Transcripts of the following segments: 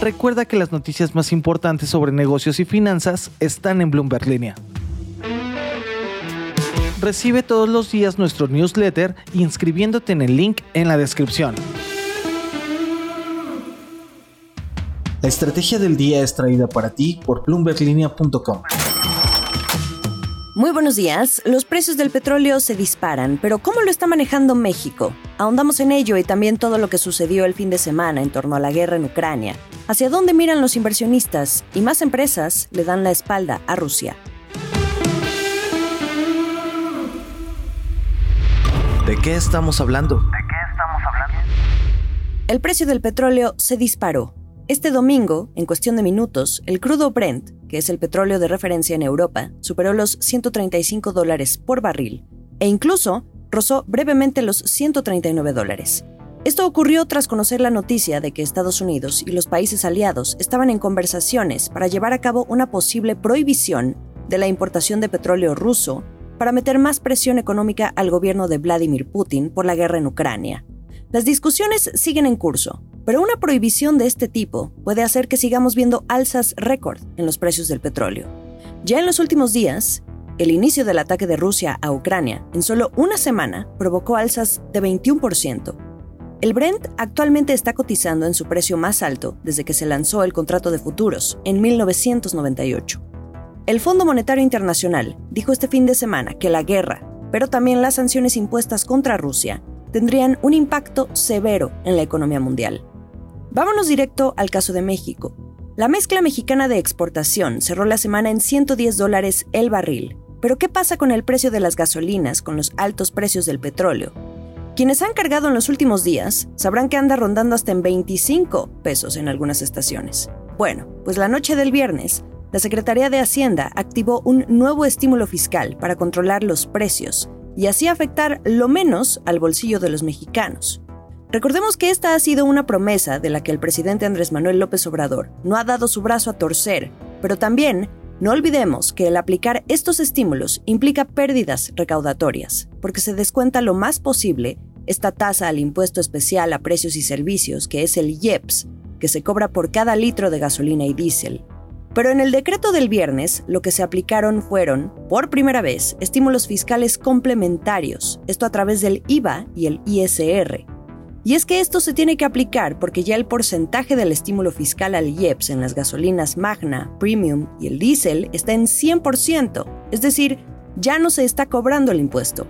Recuerda que las noticias más importantes sobre negocios y finanzas están en Bloomberg Línea. Recibe todos los días nuestro newsletter inscribiéndote en el link en la descripción. La estrategia del día es traída para ti por bloomberglinea.com. Muy buenos días. Los precios del petróleo se disparan, pero ¿cómo lo está manejando México? Ahondamos en ello y también todo lo que sucedió el fin de semana en torno a la guerra en Ucrania. ¿Hacia dónde miran los inversionistas? Y más empresas le dan la espalda a Rusia. ¿De qué estamos hablando? ¿De qué estamos hablando? El precio del petróleo se disparó. Este domingo, en cuestión de minutos, el crudo Brent, que es el petróleo de referencia en Europa, superó los 135 dólares por barril e incluso rozó brevemente los 139 dólares. Esto ocurrió tras conocer la noticia de que Estados Unidos y los países aliados estaban en conversaciones para llevar a cabo una posible prohibición de la importación de petróleo ruso para meter más presión económica al gobierno de Vladimir Putin por la guerra en Ucrania. Las discusiones siguen en curso, pero una prohibición de este tipo puede hacer que sigamos viendo alzas récord en los precios del petróleo. Ya en los últimos días, el inicio del ataque de Rusia a Ucrania en solo una semana provocó alzas de 21%. El Brent actualmente está cotizando en su precio más alto desde que se lanzó el contrato de futuros en 1998. El Fondo Monetario Internacional dijo este fin de semana que la guerra, pero también las sanciones impuestas contra Rusia, tendrían un impacto severo en la economía mundial. Vámonos directo al caso de México. La mezcla mexicana de exportación cerró la semana en 110 dólares el barril. Pero ¿qué pasa con el precio de las gasolinas con los altos precios del petróleo? Quienes han cargado en los últimos días sabrán que anda rondando hasta en 25 pesos en algunas estaciones. Bueno, pues la noche del viernes, la Secretaría de Hacienda activó un nuevo estímulo fiscal para controlar los precios y así afectar lo menos al bolsillo de los mexicanos. Recordemos que esta ha sido una promesa de la que el presidente Andrés Manuel López Obrador no ha dado su brazo a torcer, pero también no olvidemos que el aplicar estos estímulos implica pérdidas recaudatorias, porque se descuenta lo más posible esta tasa al impuesto especial a precios y servicios, que es el IEPS, que se cobra por cada litro de gasolina y diésel. Pero en el decreto del viernes, lo que se aplicaron fueron, por primera vez, estímulos fiscales complementarios, esto a través del IVA y el ISR, y es que esto se tiene que aplicar porque ya el porcentaje del estímulo fiscal al IEPS en las gasolinas Magna, Premium y el diésel está en 100%, es decir, ya no se está cobrando el impuesto.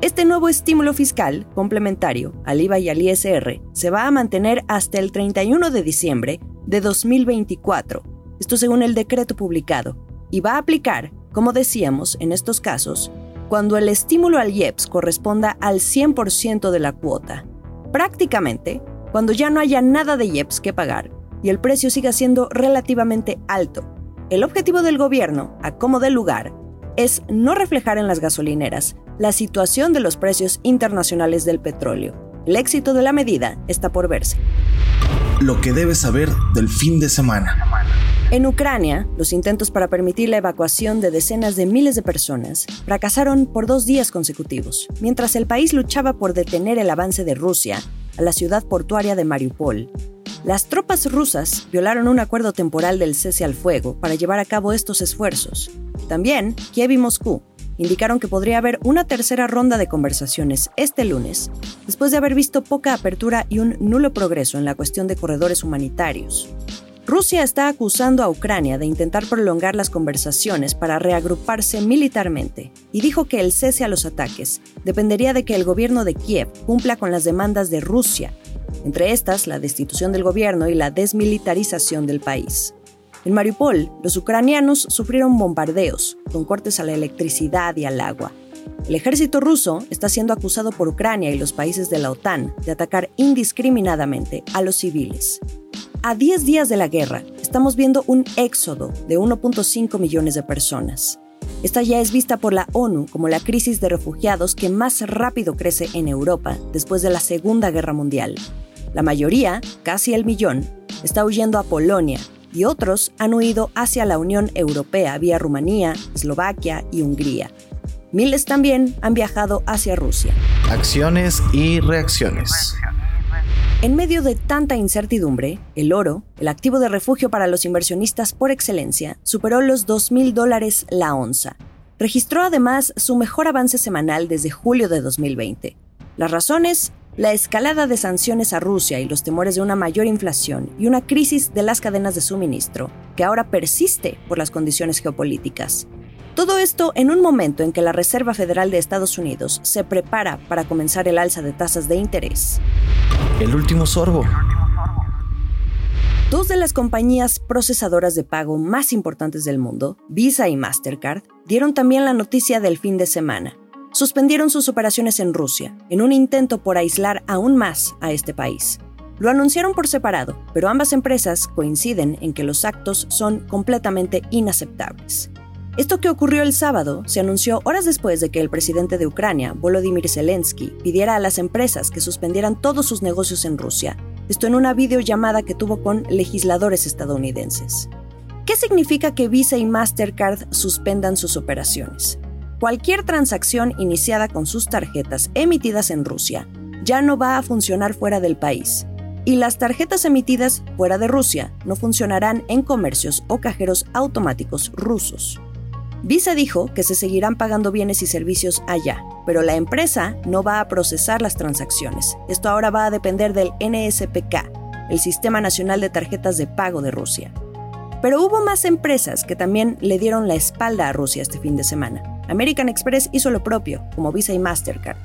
Este nuevo estímulo fiscal, complementario al IVA y al ISR, se va a mantener hasta el 31 de diciembre de 2024, esto según el decreto publicado, y va a aplicar, como decíamos en estos casos, cuando el estímulo al IEPS corresponda al 100% de la cuota, prácticamente cuando ya no haya nada de IEPS que pagar y el precio siga siendo relativamente alto. El objetivo del gobierno, a como del lugar, es no reflejar en las gasolineras la situación de los precios internacionales del petróleo. El éxito de la medida está por verse. Lo que debes saber del fin de semana. En Ucrania, los intentos para permitir la evacuación de decenas de miles de personas fracasaron por dos días consecutivos, mientras el país luchaba por detener el avance de Rusia a la ciudad portuaria de Mariupol. Las tropas rusas violaron un acuerdo temporal del cese al fuego para llevar a cabo estos esfuerzos. También, Kiev y Moscú indicaron que podría haber una tercera ronda de conversaciones este lunes, después de haber visto poca apertura y un nulo progreso en la cuestión de corredores humanitarios. Rusia está acusando a Ucrania de intentar prolongar las conversaciones para reagruparse militarmente y dijo que el cese a los ataques dependería de que el gobierno de Kiev cumpla con las demandas de Rusia, entre estas la destitución del gobierno y la desmilitarización del país. En Mariupol, los ucranianos sufrieron bombardeos, con cortes a la electricidad y al agua. El ejército ruso está siendo acusado por Ucrania y los países de la OTAN de atacar indiscriminadamente a los civiles. A 10 días de la guerra, estamos viendo un éxodo de 1.5 millones de personas. Esta ya es vista por la ONU como la crisis de refugiados que más rápido crece en Europa después de la Segunda Guerra Mundial. La mayoría, casi el millón, está huyendo a Polonia y otros han huido hacia la Unión Europea vía Rumanía, Eslovaquia y Hungría. Miles también han viajado hacia Rusia. Acciones y reacciones. En medio de tanta incertidumbre, el oro, el activo de refugio para los inversionistas por excelencia, superó los 2.000 dólares la onza. Registró además su mejor avance semanal desde julio de 2020. Las razones, la escalada de sanciones a Rusia y los temores de una mayor inflación y una crisis de las cadenas de suministro, que ahora persiste por las condiciones geopolíticas. Todo esto en un momento en que la Reserva Federal de Estados Unidos se prepara para comenzar el alza de tasas de interés. El último sorbo. Dos de las compañías procesadoras de pago más importantes del mundo, Visa y Mastercard, dieron también la noticia del fin de semana. Suspendieron sus operaciones en Rusia, en un intento por aislar aún más a este país. Lo anunciaron por separado, pero ambas empresas coinciden en que los actos son completamente inaceptables. Esto que ocurrió el sábado se anunció horas después de que el presidente de Ucrania, Volodymyr Zelensky, pidiera a las empresas que suspendieran todos sus negocios en Rusia, esto en una videollamada que tuvo con legisladores estadounidenses. ¿Qué significa que Visa y Mastercard suspendan sus operaciones? Cualquier transacción iniciada con sus tarjetas emitidas en Rusia ya no va a funcionar fuera del país, y las tarjetas emitidas fuera de Rusia no funcionarán en comercios o cajeros automáticos rusos. Visa dijo que se seguirán pagando bienes y servicios allá, pero la empresa no va a procesar las transacciones. Esto ahora va a depender del NSPK, el Sistema Nacional de Tarjetas de Pago de Rusia. Pero hubo más empresas que también le dieron la espalda a Rusia este fin de semana. American Express hizo lo propio, como Visa y Mastercard.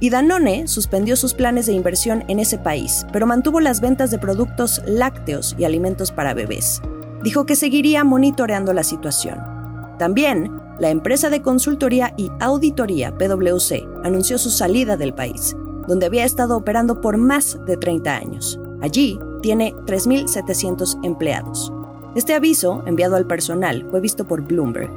Y Danone suspendió sus planes de inversión en ese país, pero mantuvo las ventas de productos lácteos y alimentos para bebés. Dijo que seguiría monitoreando la situación. También, la empresa de consultoría y auditoría PwC anunció su salida del país, donde había estado operando por más de 30 años. Allí tiene 3.700 empleados. Este aviso, enviado al personal, fue visto por Bloomberg.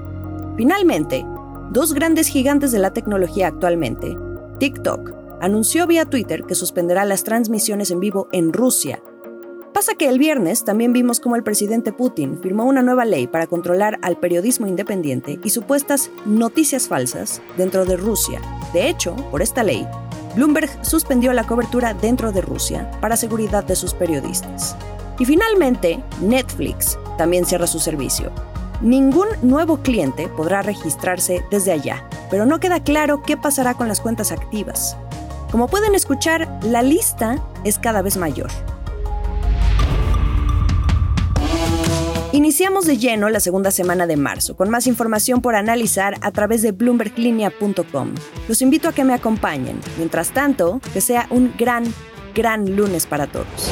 Finalmente, dos grandes gigantes de la tecnología actualmente, TikTok, anunció vía Twitter que suspenderá las transmisiones en vivo en Rusia Pasa que el viernes también vimos cómo el presidente Putin firmó una nueva ley para controlar al periodismo independiente y supuestas noticias falsas dentro de Rusia. De hecho, por esta ley, Bloomberg suspendió la cobertura dentro de Rusia para seguridad de sus periodistas. Y finalmente, Netflix también cierra su servicio. Ningún nuevo cliente podrá registrarse desde allá, pero no queda claro qué pasará con las cuentas activas. Como pueden escuchar, la lista es cada vez mayor. Iniciamos de lleno la segunda semana de marzo, con más información por analizar a través de bloomberglinea.com. Los invito a que me acompañen. Mientras tanto, que sea un gran, gran lunes para todos.